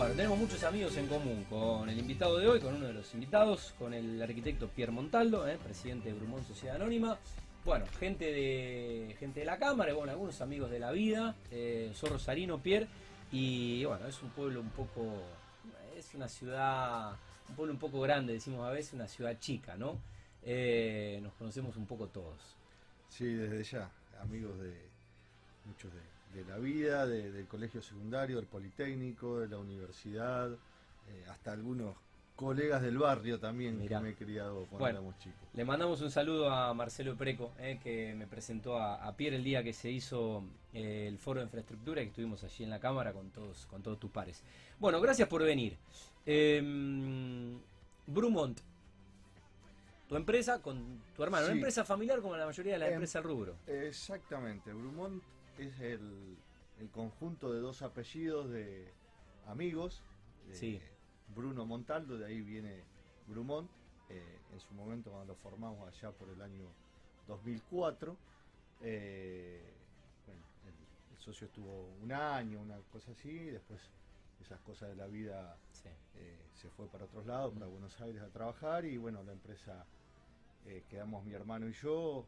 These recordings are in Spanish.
Bueno, tenemos muchos amigos en común con el invitado de hoy, con uno de los invitados, con el arquitecto Pierre Montaldo, eh, presidente de Brumón Sociedad Anónima. Bueno, gente de gente de la Cámara, bueno, algunos amigos de la vida. Eh, soy Rosarino, Pierre, y bueno, es un pueblo un poco, es una ciudad, un pueblo un poco grande, decimos a veces, una ciudad chica, ¿no? Eh, nos conocemos un poco todos. Sí, desde ya, amigos de muchos de, de la vida, de- del colegio secundario, del politécnico, de la universidad, eh, hasta algunos colegas del barrio también Mirá. que me he criado cuando Bueno. éramos chicos. Le mandamos un saludo a Marcelo Preco, eh, que me presentó a, a Pierre el día que se hizo eh, el foro de infraestructura, que estuvimos allí en la cámara con todos, con todos tus pares. Bueno, gracias por venir. Eh, Brumont, tu empresa con tu hermano, una empresa familiar como la mayoría de las Em, empresas rubro. Exactamente, Brumont es el, el conjunto de dos apellidos de amigos. de Sí. Bruno Montaldo, de ahí viene Brumont. eh, en su momento cuando lo formamos allá por el año 2004. eh, bueno, el, el socio estuvo un año, una cosa así, y después esas cosas de la vida Sí. eh, se fue para otros lados, para. Buenos Aires a trabajar y bueno, la empresa quedamos mi hermano y yo,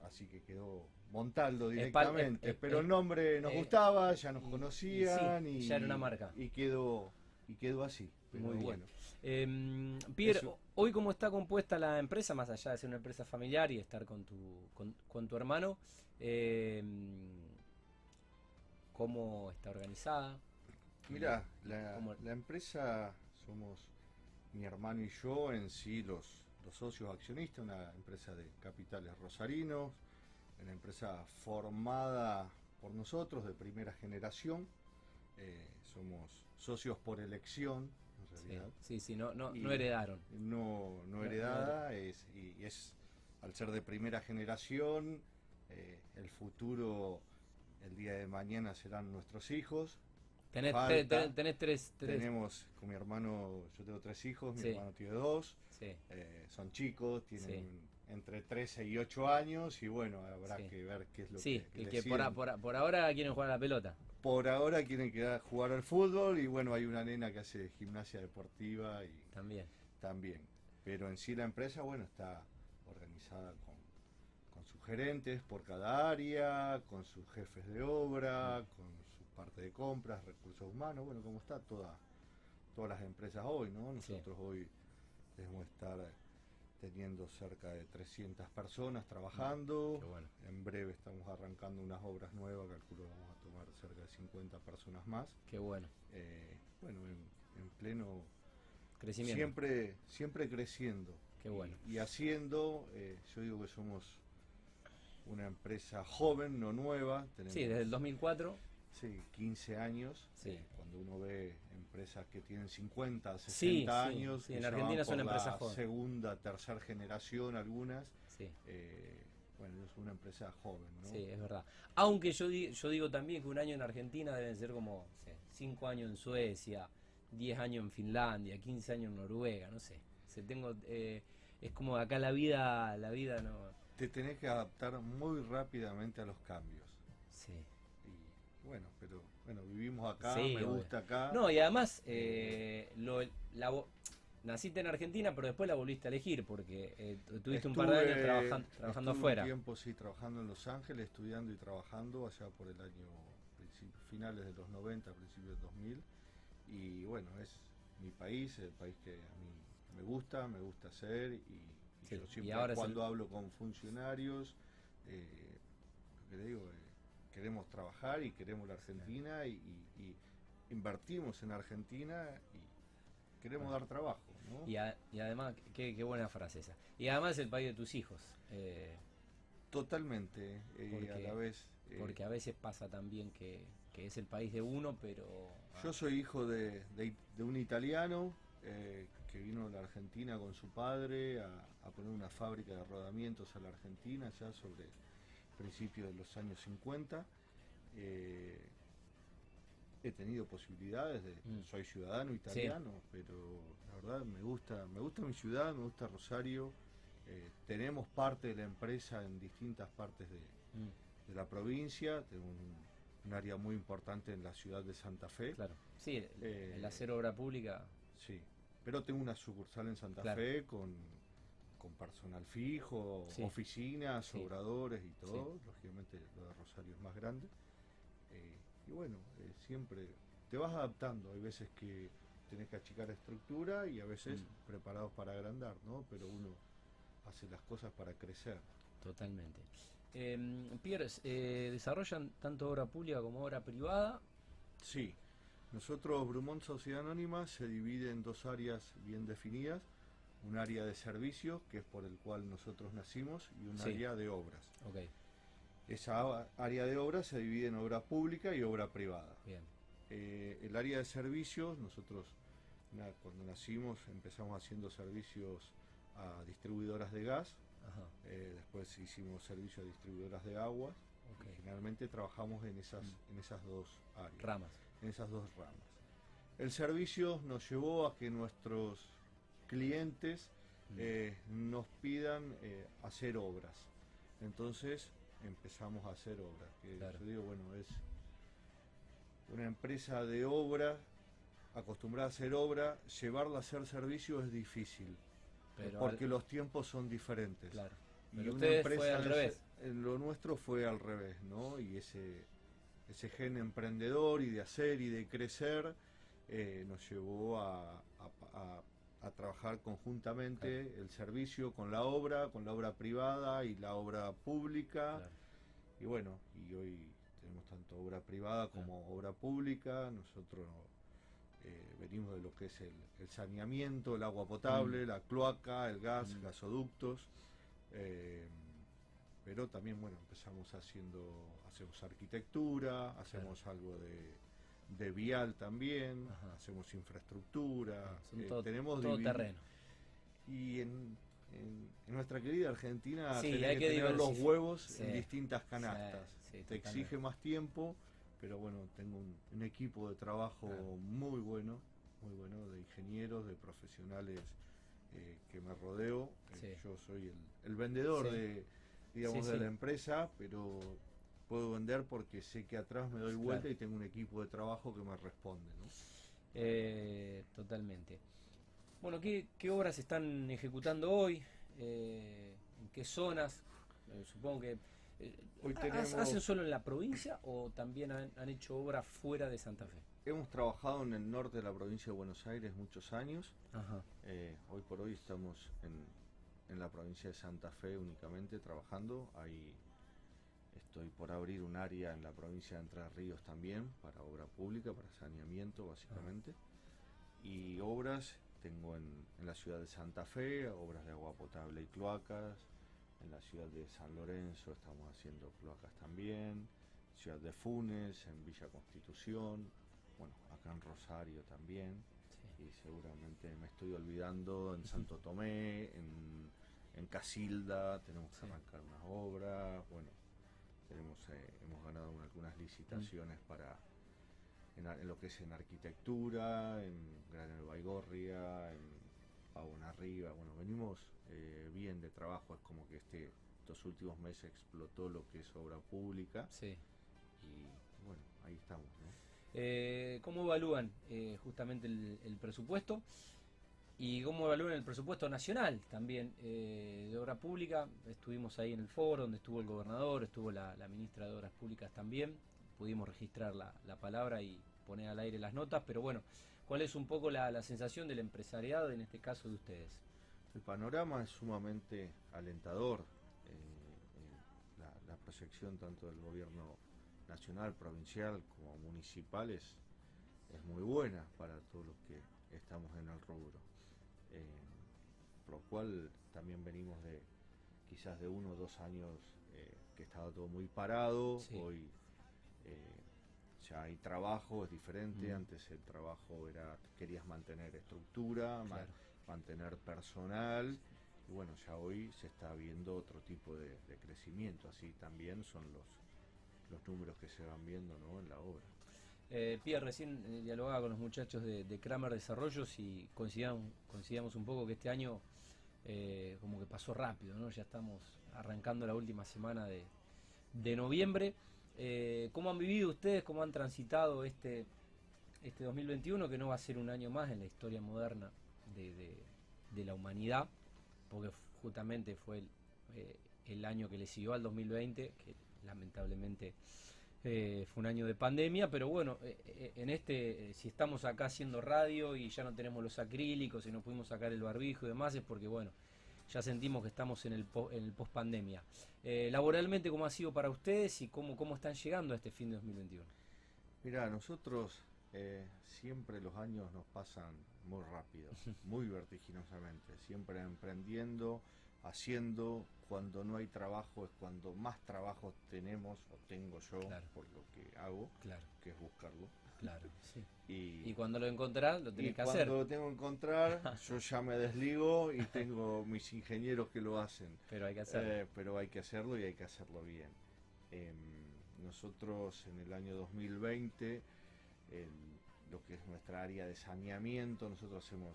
así que quedó Montaldo directamente, es- es- pero el nombre nos eh, gustaba, ya nos y- y conocían sí, y, ya era una marca. y quedó y quedó así. Pero Muy bien. bueno, Eh, Pierre, Eso. hoy cómo está compuesta la empresa, más allá de ser una empresa familiar y estar con tu, con, con tu hermano, eh, ¿cómo está organizada? Mira, la, ¿Cómo- la empresa somos mi hermano y yo en sí los, los socios accionistas, una empresa de capitales rosarinos, una empresa formada por nosotros de primera generación, eh, somos socios por elección, en realidad, sí, sí, no, no, no heredaron. no, no No, heredada, es, y es al ser de primera generación, eh, el futuro, el día de mañana serán nuestros hijos, Tenés, falta. te- te- tenés tres, tres- tenemos con mi hermano, yo tengo tres hijos, mi Sí. hermano tiene dos, sí, eh, son chicos, tienen Sí. entre 13 y 8 años y bueno, habrá que ver qué es lo que, que, que por, por, por ahora quieren jugar a la pelota. Por ahora quieren quedar, jugar al fútbol y bueno, hay una nena que hace gimnasia deportiva y También. también. Pero en sí la empresa, bueno, está organizada con, con sus gerentes por cada área, con sus jefes de obra, con su parte de compras, recursos humanos, bueno, como está toda, todas las empresas hoy, ¿no? Sí. Nosotros hoy debemos estar teniendo cerca de 300 personas trabajando. Qué bueno. En breve estamos arrancando unas obras nuevas, calculo vamos a tomar cerca de 50 personas más. Qué bueno. Eh, bueno, en, en pleno Crecimiento. Siempre, siempre creciendo. Qué bueno. Y, y haciendo, eh, yo digo que somos una empresa joven, no nueva. Tenemos, Sí, desde el 2004. Sí, 15 años. Sí. Eh, cuando uno ve empresas que tienen 50, 60 Sí, sí, años, sí, en Argentina son empresas jóvenes. segunda, tercera generación algunas. Sí. eh, bueno, es una empresa joven, ¿no? Sí, es verdad. Aunque yo, di- yo digo también que un año en Argentina deben ser como 5 años en Suecia, 10 años en Finlandia, 15 años en Noruega, no sé. Se tengo, eh, es como acá la vida, la vida no. Te tenés que adaptar muy rápidamente a los cambios. Bueno, pero bueno, vivimos acá, Sí, me obvio. gusta acá. No, y además, eh, lo, la, naciste en Argentina, pero después la volviste a elegir porque eh, tu- tuviste un par de años trabajando estuve afuera. Un tiempo, sí, trabajando en Los Ángeles, estudiando y trabajando allá por el año finales de los 90, principios del 2000. Y bueno, es mi país, el país que a mí me gusta, me gusta hacer. Y, y Sí, yo y siempre ahora cuando el- hablo con funcionarios, eh, lo que le digo, eh, queremos trabajar y queremos la Argentina y, y- y invertimos en Argentina y queremos Bueno. dar trabajo. ¿no? Y, a- y además, qué, qué buena frase esa. Y además el país de tus hijos. eh, Totalmente, eh, Porque- a la vez. eh, Porque a veces pasa también que, que es el país de uno, pero... Yo soy hijo de, de- de un italiano eh, que vino a la Argentina con su padre a, a poner una fábrica de rodamientos a la Argentina ya sobre principios de los años 50. Eh, he tenido posibilidades de Mm. soy ciudadano italiano, pero la verdad me gusta, me gusta mi ciudad, me gusta Rosario. eh, tenemos parte de la empresa en distintas partes de, Mm, de la provincia, tengo un un área muy importante en la ciudad de Santa Fe. Claro. Sí, el, Eh, el hacer obra pública. Sí, pero tengo una sucursal en Santa Claro. Fe con, con personal fijo, Sí. oficinas, Sí. obradores y todo. Lógicamente lo de Rosario es más grande. Eh, y bueno, eh, siempre te vas adaptando. Hay veces que tenés que achicar estructura y a veces Mm. preparados para agrandar, ¿no? Pero uno hace las cosas para crecer. Totalmente. Eh, Pierre, eh, ¿desarrollan tanto obra pública como obra privada? Sí, nosotros Brumont Sociedad Anónima se divide en dos áreas bien definidas, un área de servicios, que es por el cual nosotros nacimos, y un Sí. área de obras. Ok, Esa área de obras se divide en obra pública y obra privada. bien. Eh, el área de servicios, nosotros na- cuando nacimos empezamos haciendo servicios a distribuidoras de gas, Ajá, eh, después hicimos servicios a distribuidoras de agua, ok. y generalmente trabajamos en esas, Mm. en esas dos áreas. Ramas. en esas dos ramas. El servicio nos llevó a que nuestros clientes eh, nos pidan eh, hacer obras. Entonces empezamos a hacer obras. Que Claro. yo digo, bueno, es una empresa de obra acostumbrada a hacer obra, llevarla a hacer servicio es difícil, Pero porque al- los tiempos son diferentes. Claro. Y una fue empresa al de revés. ese- eh, lo nuestro fue al revés, ¿no? Y ese, ese gen emprendedor y de hacer y de crecer eh, nos llevó a, a- a- a trabajar conjuntamente el servicio con la obra, con la obra privada y la obra pública. Claro. Y bueno, y hoy tenemos tanto obra privada como obra pública. Nosotros eh, venimos de lo que es el, el saneamiento, el agua potable, Mm. la cloaca, el gas, Mm. gasoductos. eh, pero también, bueno, empezamos haciendo, hacemos arquitectura, hacemos algo de, de vial también, Ajá. hacemos infraestructura, eh, todo, tenemos todo terreno. y en, en- en nuestra querida Argentina Sí, hay que, que tener los huevos Sí. en distintas canastas. Sí, Te totalmente. exige más tiempo, pero bueno, tengo un, un equipo de trabajo Claro. muy bueno, muy bueno, de ingenieros, de profesionales eh, que me rodeo. Eh, yo soy el, el vendedor de, digamos, de la empresa, pero puedo vender porque sé que atrás me doy vuelta Claro. y tengo un equipo de trabajo que me responde. ¿no? Eh, totalmente. Bueno, ¿qué, qué obras están ejecutando hoy? Eh, ¿En qué zonas? Eh, supongo que... Hoy ¿ha- tenemos- ¿Hacen solo en la provincia o también han, han hecho obras fuera de Santa Fe? Hemos trabajado en el norte de la provincia de Buenos Aires muchos años. Ajá. Hoy por hoy estamos en, en la provincia de Santa Fe únicamente trabajando. Ahí estoy por abrir un área en la provincia de Entre Ríos también para obra pública, para saneamiento básicamente. Y obras tengo en, en la ciudad de Santa Fe, obras de agua potable y cloacas. En la ciudad de San Lorenzo estamos haciendo cloacas también. Ciudad de Funes, en Villa Constitución. Bueno, acá en Rosario también Sí. y seguramente me estoy olvidando en Santo Tomé, en, en Casilda, tenemos que Sí. arrancar unas obras, bueno, tenemos eh, hemos ganado un- algunas licitaciones Mm. para en, en lo que es en arquitectura, en Granero Baigorria, en Pavón Arriba, bueno, venimos eh, bien de trabajo, es como que este estos últimos meses explotó lo que es obra pública Sí. y bueno, ahí estamos, ¿no? Eh, ¿Cómo evalúan eh, justamente el, el presupuesto? ¿Y cómo evalúan el presupuesto nacional también eh, de obra pública? Estuvimos ahí en el foro donde estuvo el gobernador, estuvo la, ministra de Obras Públicas también. Pudimos registrar la, la palabra y poner al aire las notas, pero bueno, ¿cuál es un poco la, la sensación del empresariado, en este caso de ustedes? El panorama es sumamente alentador. eh, eh, la, la proyección tanto del gobierno nacional, provincial como municipal es, es muy buena para todos los que estamos en el rubro. Eh, por lo cual también venimos de quizás de uno o dos años eh, que estaba todo muy parado. Sí. Hoy eh, ya hay trabajo, es diferente. Mm. Antes el trabajo era, querías mantener estructura, ma- mantener personal. Y bueno, ya hoy se está viendo otro tipo de, de crecimiento. Así también son los, los números que se van viendo ¿no? en la obra. Eh, recién eh, dialogaba con los muchachos de, Kramer Desarrollos y coincidamos un poco que este año eh, como que pasó rápido, ¿no? Ya estamos arrancando la última semana de, noviembre. Eh, ¿Cómo han vivido ustedes, cómo han transitado este, este 2021, que no va a ser un año más en la historia moderna de, la humanidad, porque justamente fue el, el, año que le siguió al 2020, que lamentablemente eh, fue un año de pandemia, pero bueno, en este, si estamos acá haciendo radio y ya no tenemos los acrílicos y no pudimos sacar el barbijo y demás, es porque bueno, ya sentimos que estamos en el, en el post pandemia. Eh, laboralmente, ¿cómo ha sido para ustedes y cómo, cómo están llegando a este fin de 2021? Mira, nosotros eh, siempre los años nos pasan muy rápido, muy vertiginosamente, siempre emprendiendo, haciendo, cuando no hay trabajo es cuando más trabajo tenemos o tengo yo por lo que hago, claro. que es buscarlo. Claro, sí. Y, cuando lo encontrás, lo tenés que hacer. Cuando lo tengo que encontrar, yo ya me desligo y tengo mis ingenieros que lo hacen. Pero hay que hacerlo. Eh, pero hay que hacerlo y hay que hacerlo bien. Em, nosotros en el año 2020, lo que es nuestra área de saneamiento, nosotros hacemos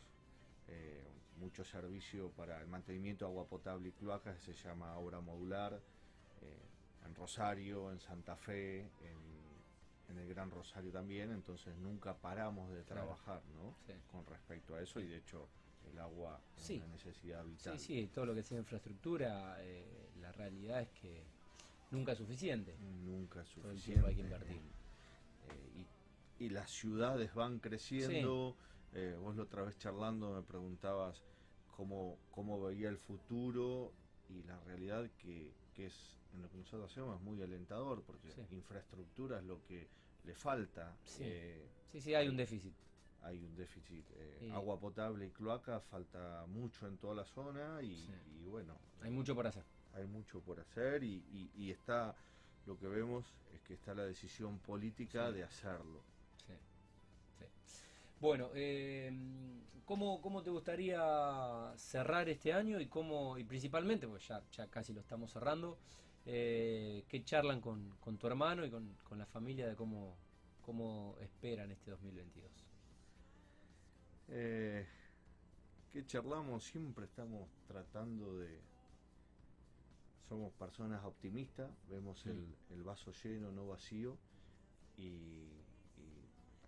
eh, mucho servicio para el mantenimiento de agua potable y cloacas, se llama obra modular, eh, en Rosario, en Santa Fe, en en el Gran Rosario también, entonces nunca paramos de trabajar, ¿no? Con respecto a eso y de hecho el agua es una necesidad vital. Sí, sí, todo lo que sea infraestructura, eh, la realidad es que nunca es suficiente. Nunca es suficiente. Todo hay que invertir. Eh, y, las ciudades van creciendo. Eh, vos la otra vez charlando me preguntabas cómo, cómo veía el futuro y la realidad que, que es en lo que nosotros hacemos es muy alentador porque infraestructura es lo que le falta. Sí, eh, sí, hay un déficit. Hay un déficit. Eh, agua potable y cloaca falta mucho en toda la zona y, bueno. Hay mucho por hacer. Hay mucho por hacer y, está, lo que vemos es que está la decisión política de hacerlo. Bueno, eh, ¿cómo, ¿cómo, te gustaría cerrar este año y cómo, y principalmente, pues ya, ya casi lo estamos cerrando, eh, ¿Qué charlan con, tu hermano y con, la familia de cómo, cómo esperan este 2022? Eh, ¿Qué charlamos? Siempre estamos tratando de... Somos personas optimistas, vemos el, el, vaso lleno, no vacío, y,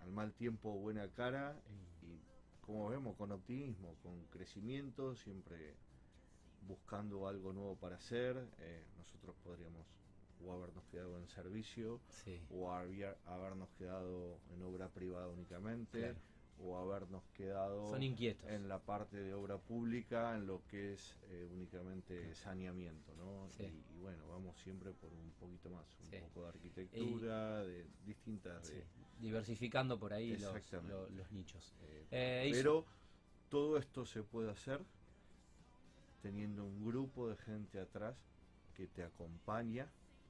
al mal tiempo buena cara, y como vemos, con optimismo, con crecimiento, siempre buscando algo nuevo para hacer. Eh, nosotros podríamos o habernos quedado en servicio o habernos quedado en obra privada únicamente o habernos quedado en la parte de obra pública en lo que es eh, únicamente saneamiento ¿no? Y, bueno vamos siempre por un poquito más un poco de arquitectura de distintas diversificando por ahí los, los, nichos. Eh, pero todo esto se puede hacer teniendo un grupo de gente atrás que te acompaña,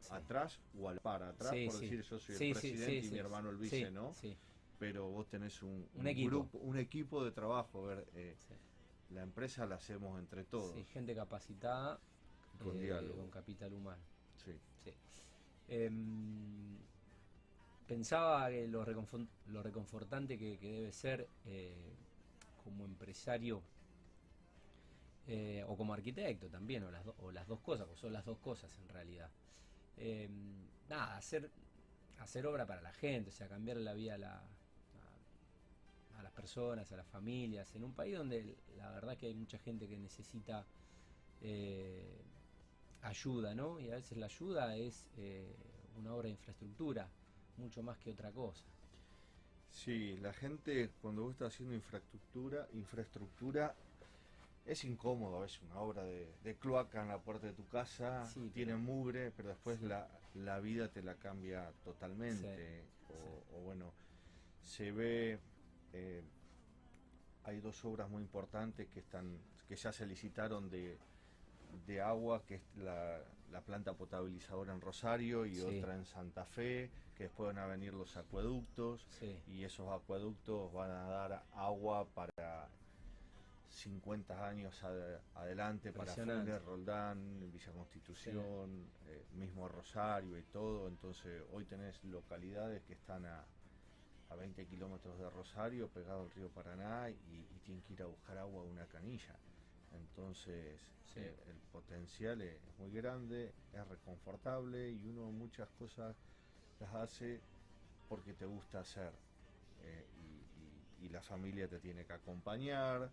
atrás o al par, atrás, por decir yo soy el presidente y mi hermano el vice, ¿no? Pero vos tenés un, equipo. grupo, un equipo de trabajo, ver, eh, la empresa la hacemos entre todos. gente capacitada con, eh, con capital humano. Sí. Em, pensaba que lo, reconfortante que, debe ser eh, como empresario eh, o como arquitecto también, o las, o las dos cosas, o son las dos cosas en realidad. Em, nada, hacer, hacer obra para la gente, o sea, cambiar la vida a, la, a, las personas, a las familias, en un país donde la verdad que hay mucha gente que necesita eh, ayuda, ¿no? Y a veces la ayuda es eh, una obra de infraestructura, mucho más que otra cosa. Sí, la gente cuando vos estás haciendo infraestructura, infraestructura es incómodo, es una obra de, cloaca en la puerta de tu casa, tiene mugre, pero después la, la, vida te la cambia totalmente. o, bueno, se ve, eh, hay dos obras muy importantes que están que ya se licitaron de, de agua, que es la, la, planta potabilizadora en Rosario y otra en Santa Fe, que después van a venir los acueductos y esos acueductos van a dar agua para 50 años adelante para Funes, Roldán, Villa Constitución, eh, mismo Rosario y todo. Entonces hoy tenés localidades que están a, a 20 kilómetros de Rosario, pegado al río Paraná, y, tienen que ir a buscar agua a una canilla. Entonces eh, el potencial es muy grande, es reconfortable y uno muchas cosas las hace porque te gusta hacer eh, y, y- y la familia te tiene que acompañar,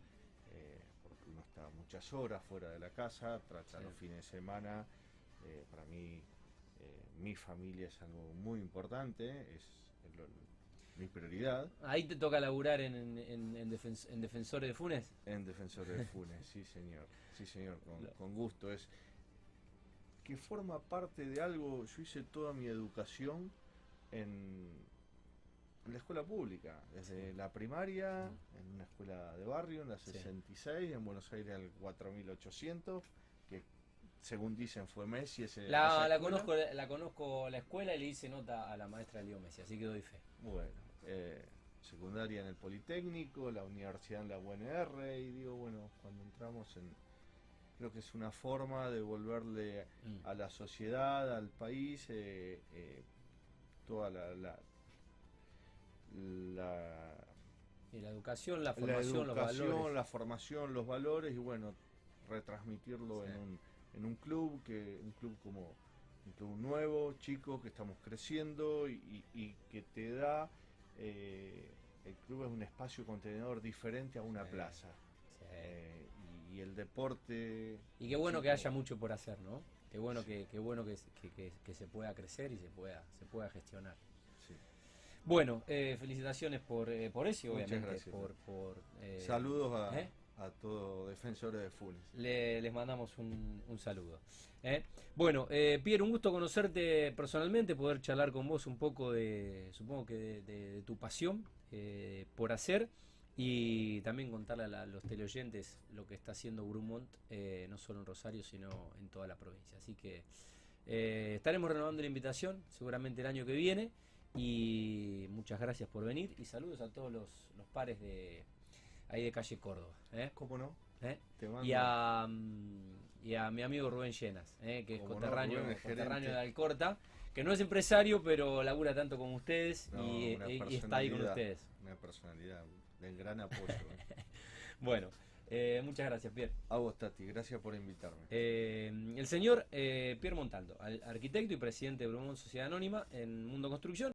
eh, porque uno está muchas horas fuera de la casa, trata Sí. los fines de semana. eh, para mí, mi familia es algo muy importante, es el- mi prioridad Ahí te toca laburar en, en, en- en defens- en Defensores de Funes. en Defensores de Funes, sí señor, sí señor, con, gusto. Es que forma parte de algo, yo hice toda mi educación en, la escuela pública, desde la primaria, en una escuela de barrio, en la Sí. 66, en Buenos Aires al 4800, que según dicen fue Messi ese... La, la conozco, la conozco la escuela y le hice nota a la maestra Leo Messi, así que doy fe. Bueno, eh, secundaria en el Politécnico, la universidad en la UNR, y digo, bueno, cuando entramos en. Creo que es una forma de devolverle Mm. a la sociedad, al país, eh, eh, toda la. la, la Y la educación, la la formación, los valores. la formación, los valores y bueno, retransmitirlo Sí. en, un, en un club, que un club como un club nuevo, chico, que estamos creciendo y, y- y que te da, eh, el club es un espacio contenedor diferente a una Sí. plaza. Sí. Eh, y, y el deporte... Y qué bueno sí, que haya mucho por hacer, ¿no? Qué bueno que, qué bueno que, que- que- que se pueda crecer y se pueda, se pueda gestionar. Bueno, eh, felicitaciones por, por eso y Muchas obviamente gracias. por... por Saludos a. a todos defensores de Funes. le- les mandamos un, un saludo. ¿eh? Bueno, eh, Pierre, un gusto conocerte personalmente, poder charlar con vos un poco de, supongo que de, tu pasión eh, por hacer y también contarle a la- los teleoyentes lo que está haciendo Brumont, no solo en Rosario, sino en toda la provincia. Así que estaremos renovando la invitación seguramente el año que viene y muchas gracias por venir y saludos a todos los, los pares de ahí de calle Córdoba. ¿eh? ¿Cómo no? ¿eh? Y a, mm, y a mi amigo Rubén Llenas, eh, que es no, coterráneo, gerente. de Alcorta, que no es empresario, pero labura tanto como ustedes No, y, está ahí con ustedes. Una personalidad del gran apoyo. ¿eh? Bueno, eh, muchas gracias, Pierre. A vos, Tati, gracias por invitarme. El señor Pierre Montaldo, al- arquitecto y presidente de Brumont Sociedad Anónima en Mundo Construcción.